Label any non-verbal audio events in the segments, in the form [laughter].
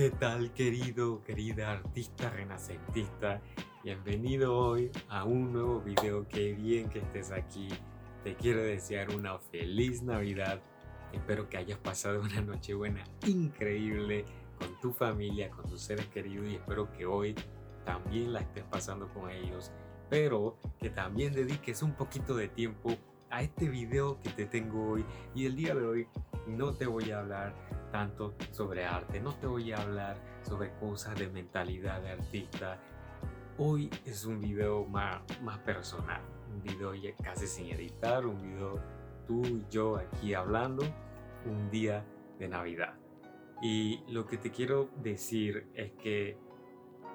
¿Qué tal querido, querida artista renacentista? Bienvenido hoy a un nuevo video. Qué bien que estés aquí. Te quiero desear una feliz Navidad. Espero que hayas pasado una noche buena increíble con tu familia, con tus seres queridos y espero que hoy también la estés pasando con ellos. Pero que también dediques un poquito de tiempo a este video que te tengo hoy. Y el día de hoy no te voy a hablar tanto sobre arte, no te voy a hablar sobre cosas de mentalidad de artista. Hoy es un video más, más personal, un video casi sin editar, un video tú y yo aquí hablando, un día de Navidad. Y lo que te quiero decir es que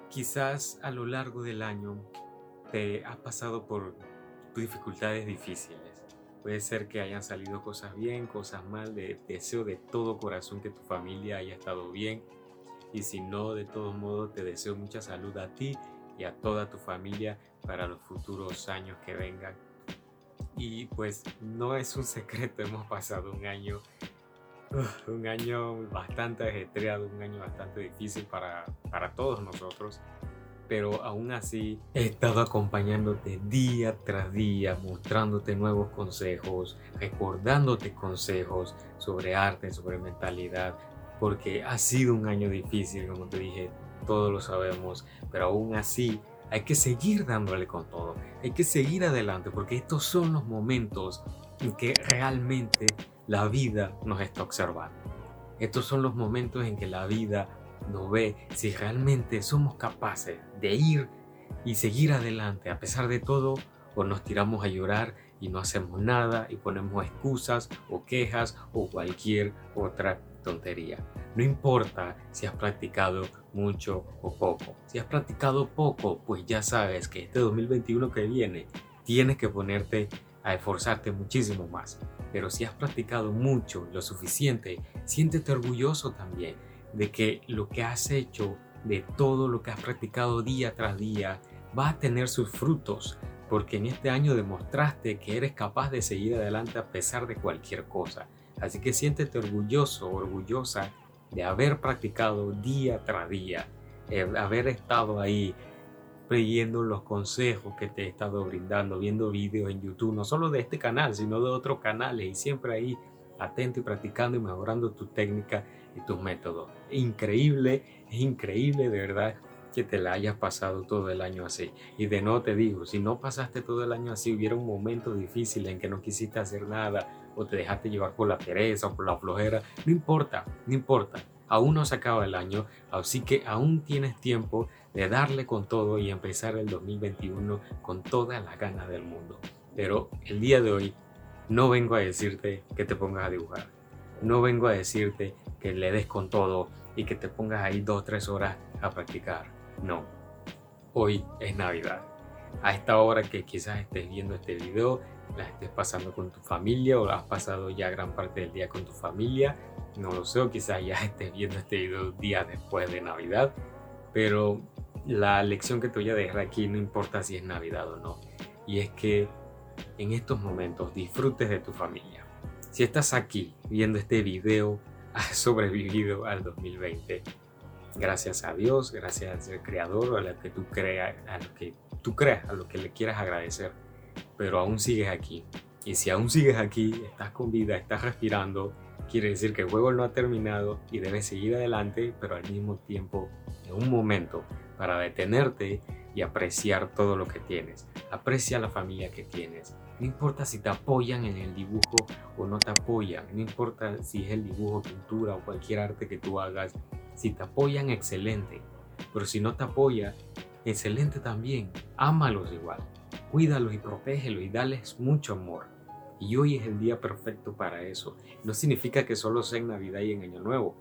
quizás a lo largo del año te has pasado por dificultades difíciles Puede ser que hayan salido cosas bien, cosas mal. De, deseo de todo corazón que tu familia haya estado bien. Y si no, de todos modos, te deseo mucha salud a ti y a toda tu familia para los futuros años que vengan. Y pues no es un [laughs] secreto, hemos pasado un año, un año bastante ajetreado, un año bastante difícil para, para todos nosotros pero aún así he estado acompañándote día tras día, mostrándote nuevos consejos, recordándote consejos sobre arte, sobre mentalidad, porque ha sido un año difícil, como te dije, todos lo sabemos, pero aún así hay que seguir dándole con todo, hay que seguir adelante, porque estos son los momentos en que realmente la vida nos está observando. Estos son los momentos en que la vida no ve si realmente somos capaces de ir y seguir adelante a pesar de todo o nos tiramos a llorar y no hacemos nada y ponemos excusas o quejas o cualquier otra tontería. No importa si has practicado mucho o poco. Si has practicado poco, pues ya sabes que este 2021 que viene tienes que ponerte a esforzarte muchísimo más. Pero si has practicado mucho, lo suficiente, siéntete orgulloso también de que lo que has hecho, de todo lo que has practicado día tras día, va a tener sus frutos, porque en este año demostraste que eres capaz de seguir adelante a pesar de cualquier cosa. Así que siéntete orgulloso, orgullosa de haber practicado día tras día, eh, haber estado ahí leyendo los consejos que te he estado brindando, viendo vídeos en YouTube, no solo de este canal, sino de otros canales y siempre ahí atento y practicando y mejorando tu técnica y tus métodos. Increíble, es increíble de verdad que te la hayas pasado todo el año así. Y de no te digo, si no pasaste todo el año así, hubiera un momento difícil en que no quisiste hacer nada o te dejaste llevar por la pereza o por la flojera, no importa, no importa. Aún no se acaba el año, así que aún tienes tiempo de darle con todo y empezar el 2021 con todas las ganas del mundo. Pero el día de hoy no vengo a decirte que te pongas a dibujar. No vengo a decirte que le des con todo y que te pongas ahí dos o tres horas a practicar. No. Hoy es Navidad. A esta hora que quizás estés viendo este video, la estés pasando con tu familia o has pasado ya gran parte del día con tu familia. No lo sé, o quizás ya [laughs] estés viendo este video días después de Navidad. Pero la lección que te voy a dejar aquí no importa si es Navidad o no. Y es que en estos momentos disfrutes de tu familia. Si estás aquí viendo este video, [laughs] has sobrevivido al 2020. Gracias a Dios, gracias al Creador a lo que tú creas, a lo que tú creas, a lo que le quieras agradecer. Pero aún sigues aquí. Y si aún sigues aquí, estás con vida, estás respirando, quiere decir que el juego no ha terminado y debes seguir adelante, pero al mismo tiempo, en un momento, para detenerte y apreciar todo lo que tienes. Aprecia la familia que tienes. No importa si te apoyan en el dibujo o no te apoyan. No importa si es el dibujo, pintura o cualquier arte que tú hagas. Si te apoyan, excelente. Pero si no te apoya, excelente también. Ámalos igual. Cuídalos y protégelos y dales mucho amor. Y hoy es el día perfecto para eso. No significa que solo sea en Navidad y en Año Nuevo,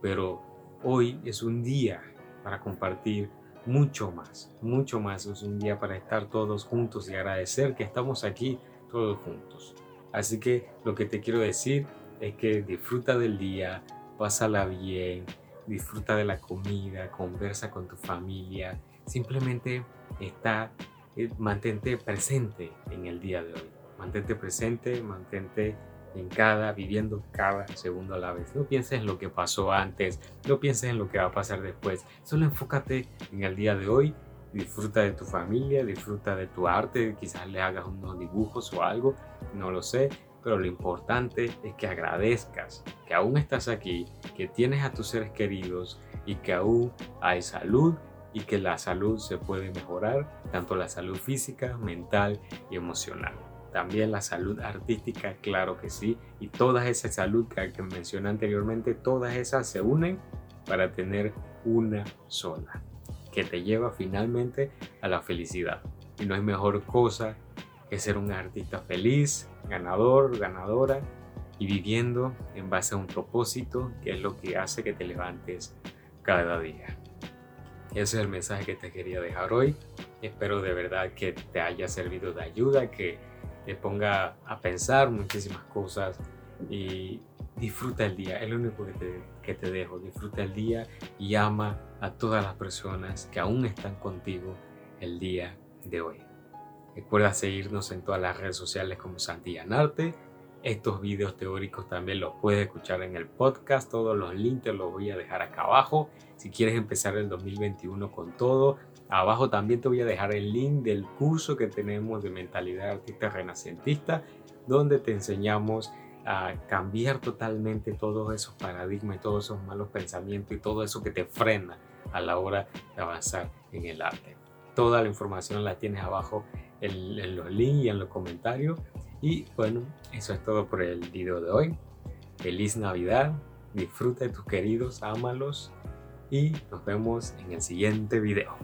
pero hoy es un día para compartir mucho más, mucho más. Es un día para estar todos juntos y agradecer que estamos aquí todos juntos. Así que lo que te quiero decir es que disfruta del día, pásala bien, disfruta de la comida, conversa con tu familia, simplemente está, eh, mantente presente en el día de hoy. Mantente presente, mantente en cada, viviendo cada segundo a la vez. No pienses en lo que pasó antes, no pienses en lo que va a pasar después. Solo enfócate en el día de hoy. Disfruta de tu familia, disfruta de tu arte, quizás le hagas unos dibujos o algo, no lo sé, pero lo importante es que agradezcas que aún estás aquí, que tienes a tus seres queridos y que aún hay salud y que la salud se puede mejorar, tanto la salud física, mental y emocional. También la salud artística, claro que sí, y toda esa salud que, que mencioné anteriormente, todas esas se unen para tener una sola, que te lleva finalmente a la felicidad. Y no hay mejor cosa que ser un artista feliz, ganador, ganadora y viviendo en base a un propósito que es lo que hace que te levantes cada día. Ese es el mensaje que te quería dejar hoy. Espero de verdad que te haya servido de ayuda, que te ponga a pensar muchísimas cosas y disfruta el día. Es lo único que te, que te dejo. Disfruta el día y ama a todas las personas que aún están contigo el día de hoy. Recuerda seguirnos en todas las redes sociales como Santillanarte. Estos videos teóricos también los puedes escuchar en el podcast. Todos los links los voy a dejar acá abajo. Si quieres empezar el 2021 con todo, abajo también te voy a dejar el link del curso que tenemos de mentalidad artista renacentista, donde te enseñamos a cambiar totalmente todos esos paradigmas todos esos malos pensamientos y todo eso que te frena a la hora de avanzar en el arte. Toda la información la tienes abajo en, en los links y en los comentarios. Y bueno, eso es todo por el video de hoy. Feliz Navidad, disfruta de tus queridos, ámalos y nos vemos en el siguiente video.